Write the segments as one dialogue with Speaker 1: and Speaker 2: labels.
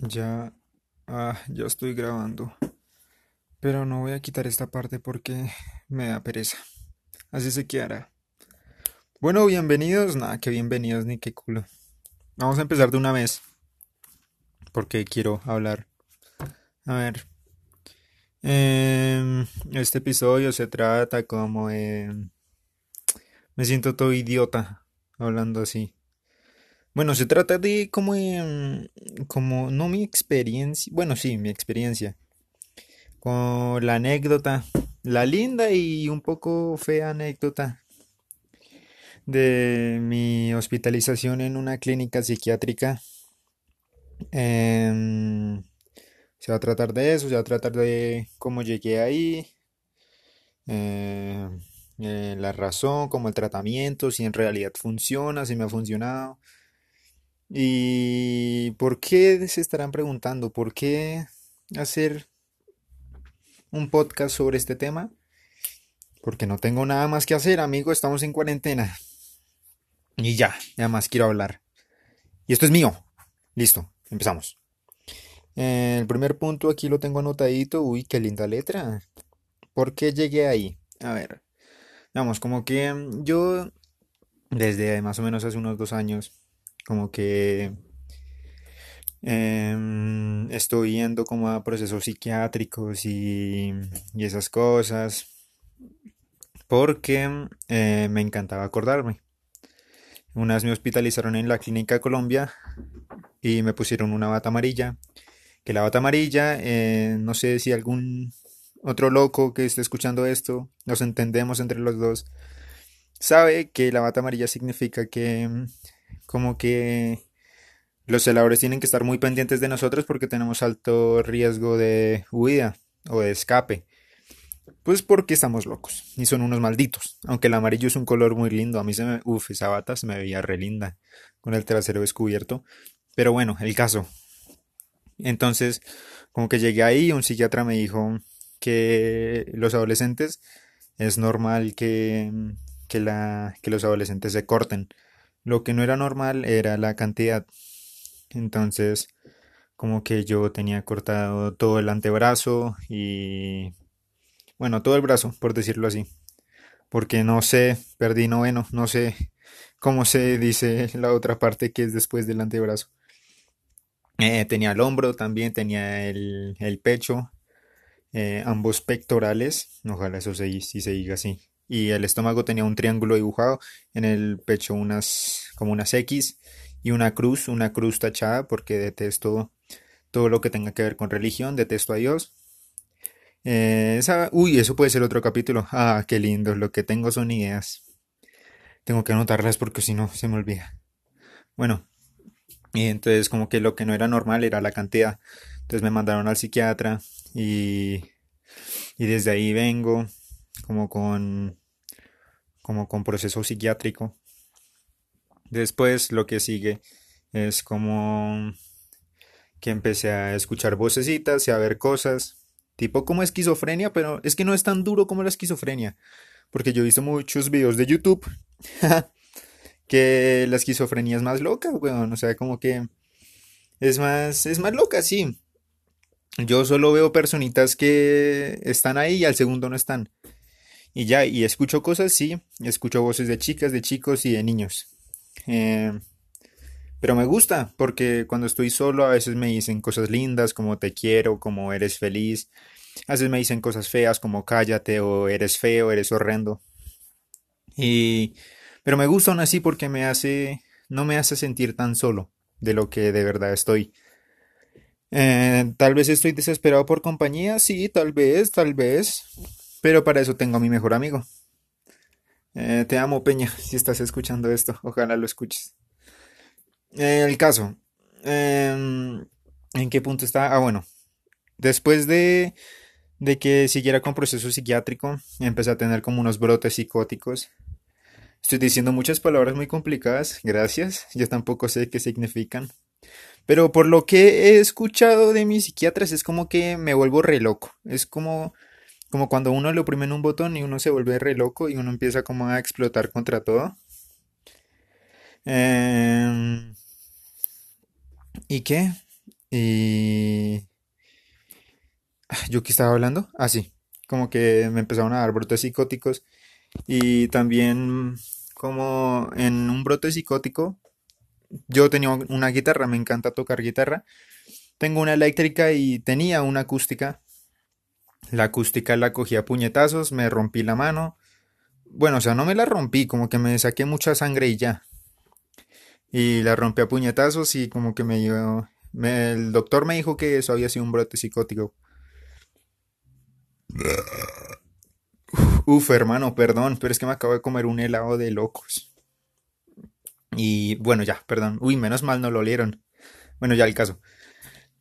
Speaker 1: Ya, ah, ya estoy grabando. Pero no voy a quitar esta parte porque me da pereza. Así se quedará. Bueno, bienvenidos. Nada, que bienvenidos ni qué culo. Vamos a empezar de una vez. Porque quiero hablar. A ver. Em, este episodio se trata como. Me siento todo idiota hablando así. Bueno, se trata de como, em, como, no mi experiencia, bueno, sí, mi experiencia, con la anécdota, la linda y un poco fea anécdota de mi hospitalización en una clínica psiquiátrica. Em, se va a tratar de eso, se va a tratar de cómo llegué ahí, em, eh, la razón, cómo el tratamiento, si en realidad funciona, si me ha funcionado. ¿Y por qué se estarán preguntando? ¿Por qué hacer un podcast sobre este tema? Porque no tengo nada más que hacer, amigo, estamos en cuarentena. Y ya, nada más quiero hablar. Y esto es mío. Listo, empezamos. el primer punto aquí lo tengo anotadito. Uy, qué linda letra. ¿Por qué llegué ahí? A ver, vamos, como que yo desde más o menos hace unos dos años como que em, estoy yendo como a procesos psiquiátricos y, esas cosas, porque eh, me encantaba acordarme. Una vez me hospitalizaron en la clínica Colombia y me pusieron una bata amarilla. Que la bata amarilla, eh, no sé si algún otro loco que esté escuchando esto, nos entendemos entre los dos, sabe que la bata amarilla significa que como que los celadores tienen que estar muy pendientes de nosotros porque tenemos alto riesgo de huida o de escape. Pues porque estamos locos y son unos malditos. Aunque el amarillo es un color muy lindo. A mí se me... Uf, esa bata se me veía re linda con el trasero descubierto. Pero bueno, el caso. Entonces, como que llegué ahí, un psiquiatra me dijo que los adolescentes es normal que, que, la, que los adolescentes se corten lo que no era normal era la cantidad. Entonces, como que yo tenía cortado todo el antebrazo y... Bueno, todo el brazo, por decirlo así. Porque no sé, perdí noveno, no sé cómo se dice la otra parte que es después del antebrazo. Eh, tenía el hombro también, tenía el, pecho, eh, ambos pectorales, ojalá eso se, si se diga así, y el estómago tenía un triángulo dibujado, en el pecho unas como unas X y una cruz, una cruz tachada porque detesto todo lo que tenga que ver con religión, detesto a Dios. Eh, esa, uy, eso puede ser otro capítulo. Ah, qué lindo, lo que tengo son ideas. Tengo que anotarlas porque si no se me olvida. Bueno, y entonces como que lo que no era normal era la cantidad. Entonces me mandaron al psiquiatra y, y desde ahí vengo como con, como con proceso psiquiátrico. Después lo que sigue es como que empecé a escuchar vocecitas y a ver cosas, tipo como esquizofrenia, pero es que no es tan duro como la esquizofrenia, porque yo he visto muchos videos de YouTube que la esquizofrenia es más loca, weón, o sea, como que es más, es más loca, sí. Yo solo veo personitas que están ahí y al segundo no están. Y ya, y escucho cosas, sí, escucho voces de chicas, de chicos y de niños. Eh, pero me gusta, porque cuando estoy solo a veces me dicen cosas lindas como te quiero, como eres feliz. A veces me dicen cosas feas como cállate o eres feo, eres horrendo. Y pero me gusta aún así porque me hace no me hace sentir tan solo de lo que de verdad estoy. Eh, tal vez estoy desesperado por compañía, sí, tal vez, tal vez. Pero para eso tengo a mi mejor amigo. Eh, te amo, Peña, si estás escuchando esto. Ojalá lo escuches. el caso. Em, ¿En qué punto está? Ah, bueno. Después de, de que siguiera con proceso psiquiátrico, empecé a tener como unos brotes psicóticos. Estoy diciendo muchas palabras muy complicadas, gracias. Yo tampoco sé qué significan. Pero por lo que he escuchado de mis psiquiatras es como que me vuelvo re loco. Es como como cuando uno le oprime en un botón y uno se vuelve re loco y uno empieza como a explotar contra todo. Em, ¿Y qué? Y... ¿Yo qué estaba hablando? Ah, sí. Como que me empezaron a dar brotes psicóticos. Y también como en un brote psicótico, yo tenía una guitarra, me encanta tocar guitarra. Tengo una eléctrica y tenía una acústica. La acústica la cogí a puñetazos, me rompí la mano. Bueno, o sea, no me la rompí, como que me saqué mucha sangre y ya. Y la rompí a puñetazos y como que me dio... el doctor me dijo que eso había sido un brote psicótico. Uf, hermano, perdón, pero es que me acabo de comer un helado de locos. Y bueno, ya, perdón. Uy, menos mal no lo olieron. Bueno, ya el caso.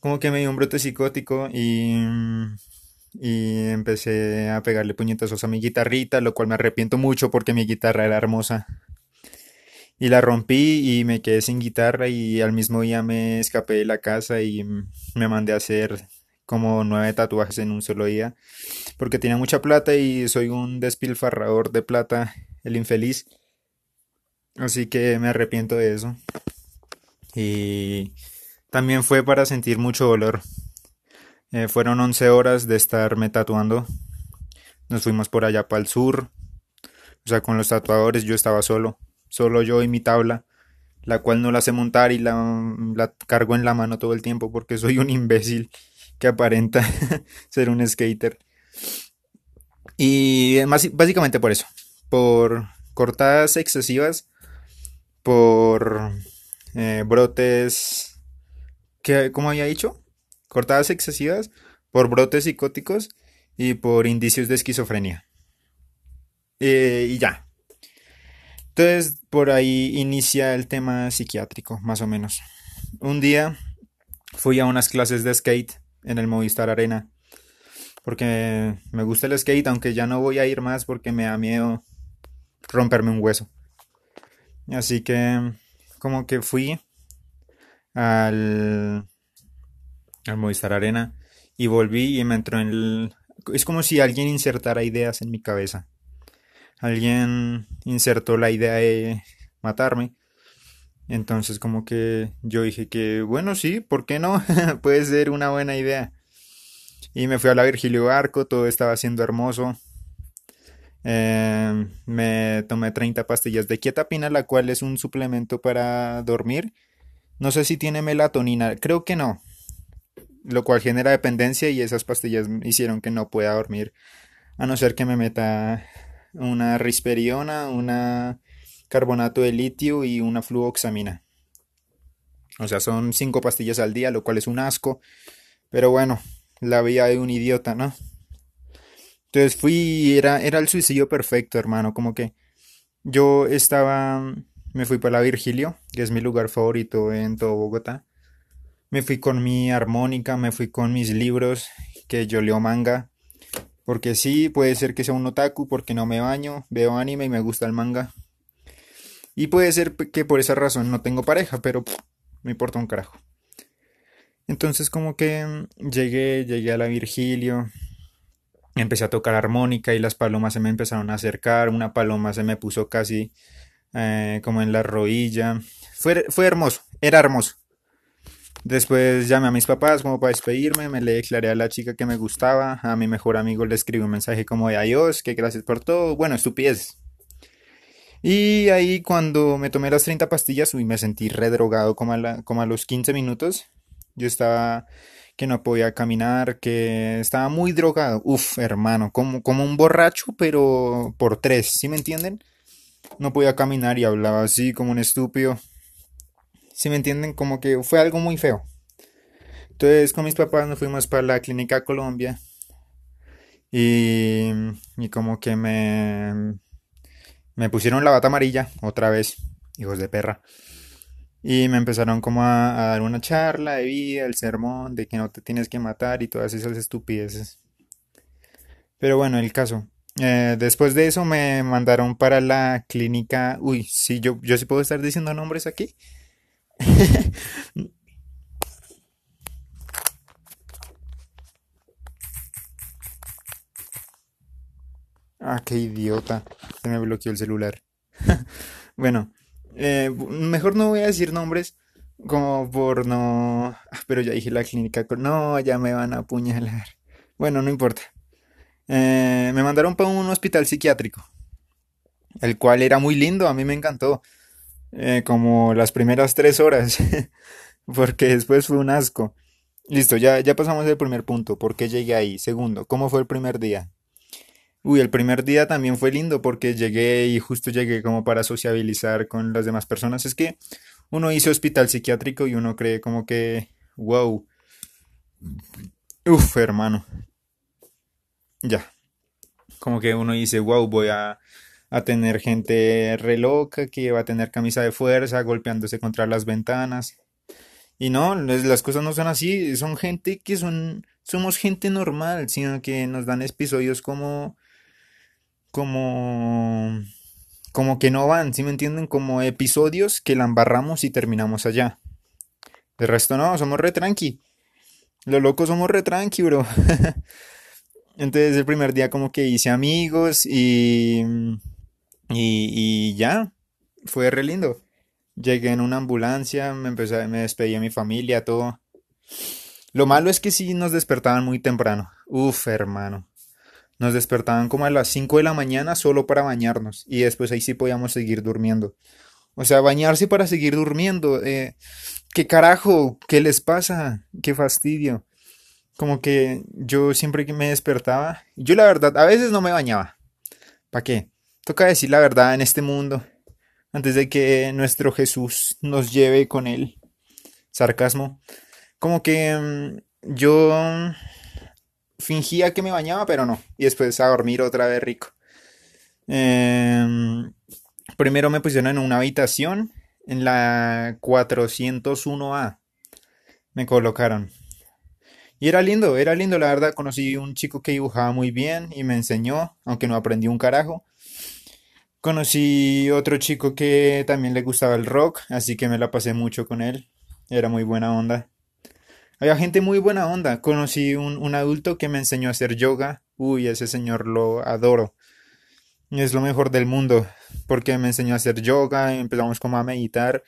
Speaker 1: Como que me dio un brote psicótico y, y empecé a pegarle puñetazos a mi guitarrita, lo cual me arrepiento mucho porque mi guitarra era hermosa. Y la rompí y me quedé sin guitarra y al mismo día me escapé de la casa y me mandé a hacer como nueve tatuajes en un solo día porque tenía mucha plata y soy un despilfarrador de plata, el infeliz. Así que me arrepiento de eso. Y también fue para sentir mucho dolor. Eh, fueron 11 horas de estarme tatuando. Nos fuimos por allá para el sur. O sea, con los tatuadores yo estaba solo. Solo yo y mi tabla. La cual no la sé montar y la, la cargo en la mano todo el tiempo porque soy un imbécil que aparenta ser un skater. Y básicamente por eso. Por cortadas excesivas. Por eh, brotes. ¿qué, ¿Cómo había dicho? Cortadas excesivas. Por brotes psicóticos. Y por indicios de esquizofrenia. Eh, y ya. Entonces, por ahí inicia el tema psiquiátrico, más o menos. Un día fui a unas clases de skate en el Movistar Arena porque me gusta el skate, aunque ya no voy a ir más porque me da miedo romperme un hueso. Así que como que fui al, al Movistar Arena y volví y me entró en el... Es como si alguien insertara ideas en mi cabeza. Alguien insertó la idea de matarme. Entonces como que yo dije que, bueno, sí, ¿por qué no? Puede ser una buena idea. Y me fui a la Virgilio Barco, todo estaba siendo hermoso. Em, me tomé 30 pastillas de quietapina, la cual es un suplemento para dormir. No sé si tiene melatonina, creo que no. Lo cual genera dependencia y esas pastillas hicieron que no pueda dormir. A no ser que me meta una risperiona, una carbonato de litio y una fluoxamina. O sea, son 5 pastillas al día, lo cual es un asco. Pero bueno, la vida de un idiota, ¿no? Entonces fui, era, era el suicidio perfecto, hermano, como que yo estaba, me fui para la Virgilio, que es mi lugar favorito en todo Bogotá. Me fui con mi armónica, me fui con mis libros, que yo leo manga, porque sí, puede ser que sea un otaku, porque no me baño, veo anime y me gusta el manga. Y puede ser que por esa razón no tengo pareja, pero me importa un carajo. Entonces como que mm, llegué, llegué a la Virgilio, empecé a tocar armónica y las palomas se me empezaron a acercar, una paloma se me puso casi eh, como en la rodilla. Fue, fue hermoso, era hermoso. Después llamé a mis papás como para despedirme, me le declaré a la chica que me gustaba, a mi mejor amigo le escribí un mensaje como de adiós, que gracias por todo, bueno, estupidez. Y ahí cuando me tomé las 30 pastillas, uy, me sentí redrogado como a, los 15 minutos yo estaba que no podía caminar, que estaba muy drogado. Uf, hermano, como, como un borracho, pero por tres, ¿sí me entienden? No podía caminar y hablaba así como un estúpido. ¿Sí me entienden? Como que fue algo muy feo. Entonces con mis papás nos fuimos para la clínica Colombia. Y, y como que me, me pusieron la bata amarilla otra vez, hijos de perra. Y me empezaron como a, dar una charla de vida, el sermón, de que no te tienes que matar y todas esas estupideces. Pero bueno, el caso. Eh, después de eso me mandaron para la clínica. Uy, sí, yo, yo sí puedo estar diciendo nombres aquí. ah, qué idiota. Se me bloqueó el celular. bueno, eh, mejor no voy a decir nombres como por no... pero ya dije la clínica, no, ya me van a apuñalar. Bueno, no importa. Eh, me mandaron para un hospital psiquiátrico, el cual era muy lindo, a mí me encantó. Eh, como las primeras tres horas, porque después fue un asco. Listo, ya, ya pasamos el primer punto, ¿por qué llegué ahí? Segundo, ¿cómo fue el primer día? Uy, el primer día también fue lindo porque llegué y justo llegué como para sociabilizar con las demás personas. Es que uno hizo hospital psiquiátrico y uno cree como que, wow, uf, hermano, ya, como que uno dice, wow, voy a, a tener gente re loca que va a tener camisa de fuerza golpeándose contra las ventanas. Y no, las cosas no son así, son gente que son, somos gente normal, sino que nos dan episodios como, como, como que no van, ¿sí me entienden? Como episodios que la embarramos y terminamos allá. De resto no, somos re tranqui. Los locos somos re tranqui, bro. Entonces el primer día como que hice amigos y, y, ya, fue re lindo. Llegué en una ambulancia, me empecé, me despedí de mi familia, todo. Lo malo es que sí nos despertaban muy temprano. Uf, hermano. Nos despertaban como a las 5 de la mañana solo para bañarnos y después ahí sí podíamos seguir durmiendo. O sea, bañarse para seguir durmiendo. Eh, ¿Qué carajo? ¿Qué les pasa? ¿Qué fastidio? Como que yo siempre que me despertaba, yo la verdad, a veces no me bañaba. ¿Para qué? Toca decir la verdad en este mundo, antes de que nuestro Jesús nos lleve con él. Sarcasmo. Como que mm, yo fingía que me bañaba, pero no. Y después a dormir otra vez rico. Em, primero me pusieron en una habitación en la 401A. Me colocaron. Y era lindo, era lindo, la verdad. Conocí un chico que dibujaba muy bien y me enseñó, aunque no aprendí un carajo. Conocí otro chico que también le gustaba el rock, así que me la pasé mucho con él. Era muy buena onda. Había gente muy buena onda. Conocí un, adulto que me enseñó a hacer yoga. Uy, ese señor lo adoro. Es lo mejor del mundo, porque me enseñó a hacer yoga, empezamos como a meditar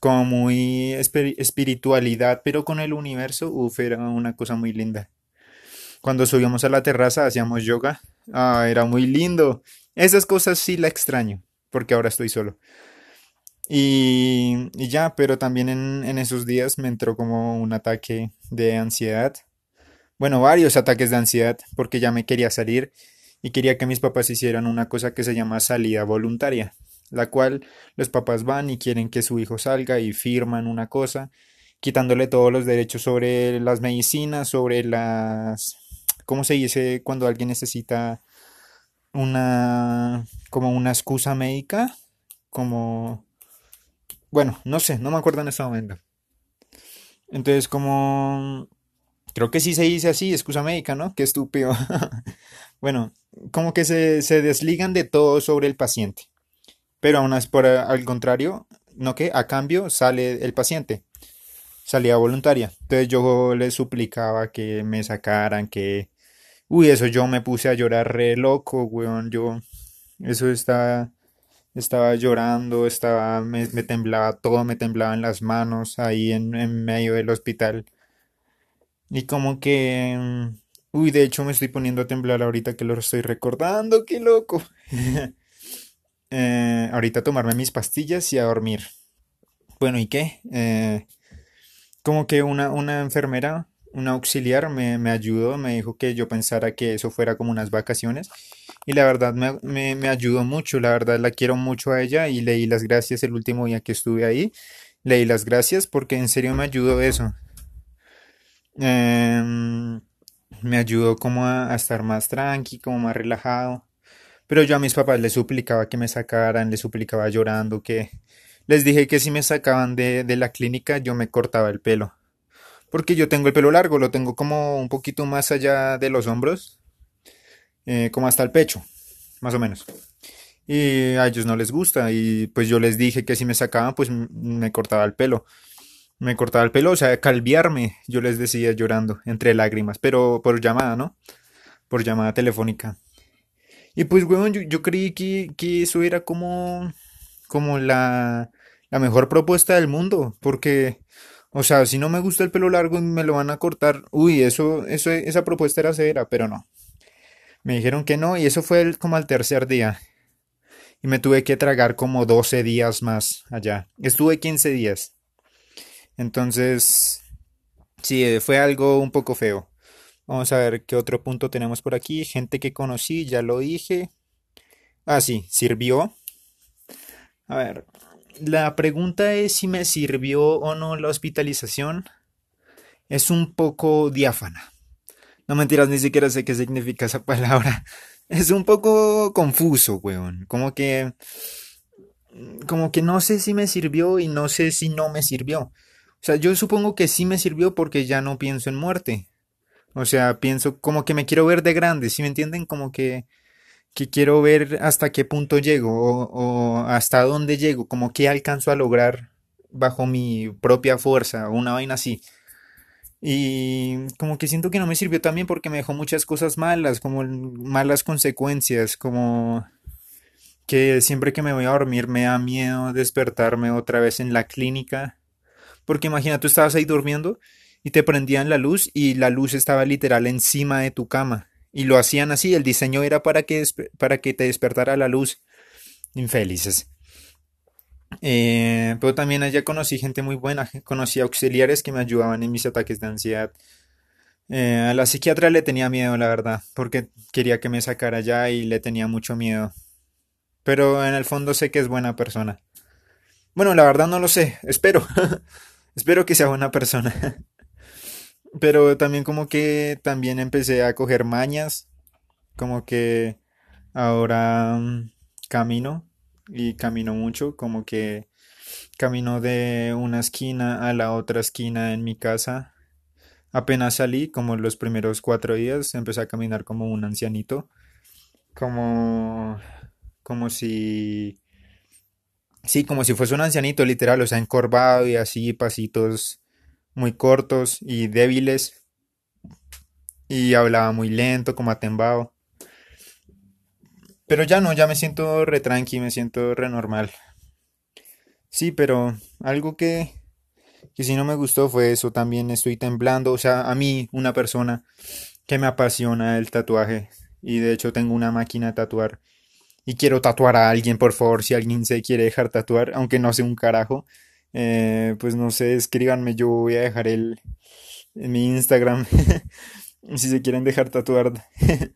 Speaker 1: como muy espiritualidad, pero con el universo, uff, era una cosa muy linda. Cuando subíamos a la terraza hacíamos yoga, ah, era muy lindo. Esas cosas sí la extraño, porque ahora estoy solo. Y, ya, pero también en, en esos días me entró como un ataque de ansiedad. Bueno, varios ataques de ansiedad, porque ya me quería salir y quería que mis papás hicieran una cosa que se llama salida voluntaria la cual los papás van y quieren que su hijo salga y firman una cosa, quitándole todos los derechos sobre las medicinas, sobre las... ¿Cómo se dice cuando alguien necesita una... como una excusa médica? Como... Bueno, no sé, no me acuerdo en este momento. Entonces, como... Creo que sí se dice así, excusa médica, ¿no? Qué estúpido. bueno, como que se, se desligan de todo sobre el paciente. Pero aún por al contrario, no que a cambio sale el paciente, salía voluntaria. Entonces yo le suplicaba que me sacaran, que... Uy, eso yo me puse a llorar re loco, weón. Yo, eso estaba, estaba llorando, estaba, me, temblaba todo, me temblaban las manos ahí en, en medio del hospital. Y como que... Mm, uy, de hecho me estoy poniendo a temblar ahorita que lo estoy recordando, qué loco. eh, ahorita tomarme mis pastillas y a dormir. Bueno, ¿y qué? Eh, como que una, una enfermera, una auxiliar me, me, ayudó, me dijo que yo pensara que eso fuera como unas vacaciones. Y la verdad me, me, ayudó mucho, la verdad la quiero mucho a ella y leí las gracias el último día que estuve ahí. Leí las gracias porque en serio me ayudó eso. Eh, me ayudó como a, a estar más tranqui, como más relajado. Pero yo a mis papás les suplicaba que me sacaran, les suplicaba llorando, que les dije que si me sacaban de, de la clínica yo me cortaba el pelo. Porque yo tengo el pelo largo, lo tengo como un poquito más allá de los hombros, eh, como hasta el pecho, más o menos. Y a ellos no les gusta y pues yo les dije que si me sacaban pues me cortaba el pelo. Me cortaba el pelo, o sea, calviarme, yo les decía llorando, entre lágrimas, pero por llamada, ¿no? Por llamada telefónica. Y pues, weón, yo, creí que, que, eso era como, como la mejor propuesta del mundo, porque, O sea, si no me gusta el pelo largo y me lo van a cortar, uy, eso, eso, esa propuesta era severa, pero no. Me dijeron que no y eso fue como al tercer día. Y me tuve que tragar como 12 días más allá. Estuve 15 días. Entonces, sí, fue algo un poco feo. Vamos a ver qué otro punto tenemos por aquí. Gente que conocí, ya lo dije. Ah, sí, sirvió. A ver, la pregunta es si me sirvió o no la hospitalización. Es un poco diáfana. No mentiras, ni siquiera sé qué significa esa palabra. Es un poco confuso, weón. Como que... Como que no sé si me sirvió y no sé si no me sirvió. O sea, yo supongo que sí me sirvió porque ya no pienso en muerte. O sea, pienso como que me quiero ver de grande, ¿sí me entienden? Como que, que quiero ver hasta qué punto llego o, hasta dónde llego, como que alcanzo a lograr bajo mi propia fuerza o una vaina así. Y como que siento que no me sirvió también porque me dejó muchas cosas malas, como malas consecuencias, como que siempre que me voy a dormir me da miedo despertarme otra vez en la clínica. Porque imagina, tú estabas ahí durmiendo y te prendían la luz y la luz estaba literal encima de tu cama. Y lo hacían así, el diseño era para que, para que te despertara la luz. Infelices. Eh, pero también allá conocí gente muy buena, conocí auxiliares que me ayudaban en mis ataques de ansiedad. Eh, a la psiquiatra le tenía miedo, la verdad, porque quería que me sacara ya y le tenía mucho miedo. Pero en el fondo sé que es buena persona. Bueno, la verdad no lo sé, espero. espero que sea buena persona. Pero también como que también empecé a coger mañas, como que ahora mm, camino y camino mucho, como que camino de una esquina a la otra esquina en mi casa. Apenas salí, como los primeros cuatro días, empecé a caminar como un ancianito, como, como si, sí, como si fuese un ancianito literal, o sea, encorvado y así, pasitos muy cortos y débiles, y hablaba muy lento, como atembado. Pero ya no, ya me siento re tranqui, me siento re normal. Sí, pero algo que, que sí no me gustó fue eso, también estoy temblando, o sea, a mí, una persona que me apasiona el tatuaje, y de hecho tengo una máquina de tatuar, y quiero tatuar a alguien, por favor, si alguien se quiere dejar tatuar, aunque no sé un carajo, eh, pues no sé, escríbanme, yo voy a dejar el, en mi Instagram, si se quieren dejar tatuar.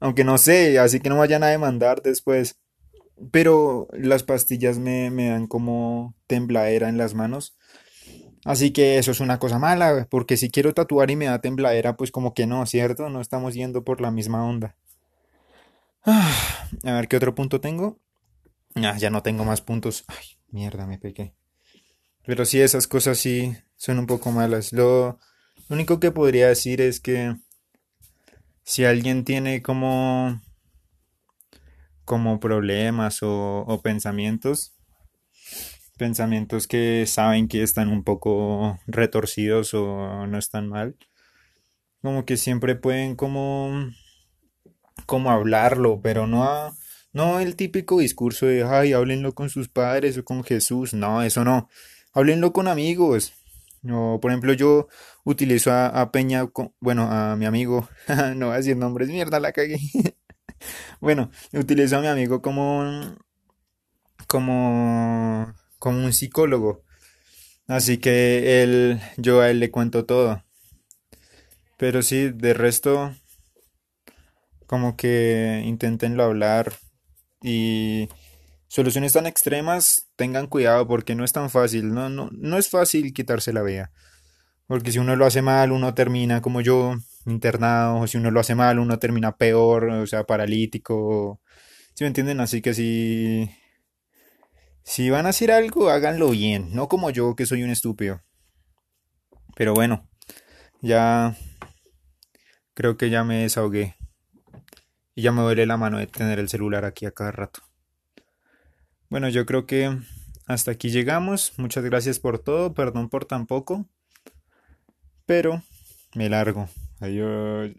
Speaker 1: Aunque no sé, así que no vayan a demandar después. Pero las pastillas me, me dan como tembladera en las manos. Así que eso es una cosa mala, porque si quiero tatuar y me da tembladera, pues como que no, ¿cierto? No estamos yendo por la misma onda. A ver qué otro punto tengo. Ah, ya no tengo más puntos. Ay, mierda, me pequé. Pero sí, esas cosas sí son un poco malas. Lo, único que podría decir es que si alguien tiene como, como problemas o, pensamientos, pensamientos que saben que están un poco retorcidos o no están mal, como que siempre pueden como, como hablarlo, pero no, no el típico discurso de, ay, háblenlo con sus padres o con Jesús, no, eso no, háblenlo con amigos, o, por ejemplo, yo utilizo a, Peña, bueno, a mi amigo, no voy a decir nombres, mierda, la cagué. bueno, utilizo a mi amigo como, como, como un psicólogo. Así que él, yo a él le cuento todo. Pero sí, de resto, como que intentenlo hablar y Soluciones tan extremas, tengan cuidado porque no es tan fácil, no, no, no es fácil quitarse la vea. Porque si uno lo hace mal, uno termina como yo, internado, o si uno lo hace mal, uno termina peor, o sea, paralítico. ¿Sí me entienden? Así que si, si van a hacer algo, háganlo bien, no como yo que soy un estúpido. Pero bueno, ya creo que ya me desahogué. Y ya me duele la mano de tener el celular aquí a cada rato. Bueno, yo creo que hasta aquí llegamos. Muchas gracias por todo. Perdón por tan poco. Pero me largo. Adiós.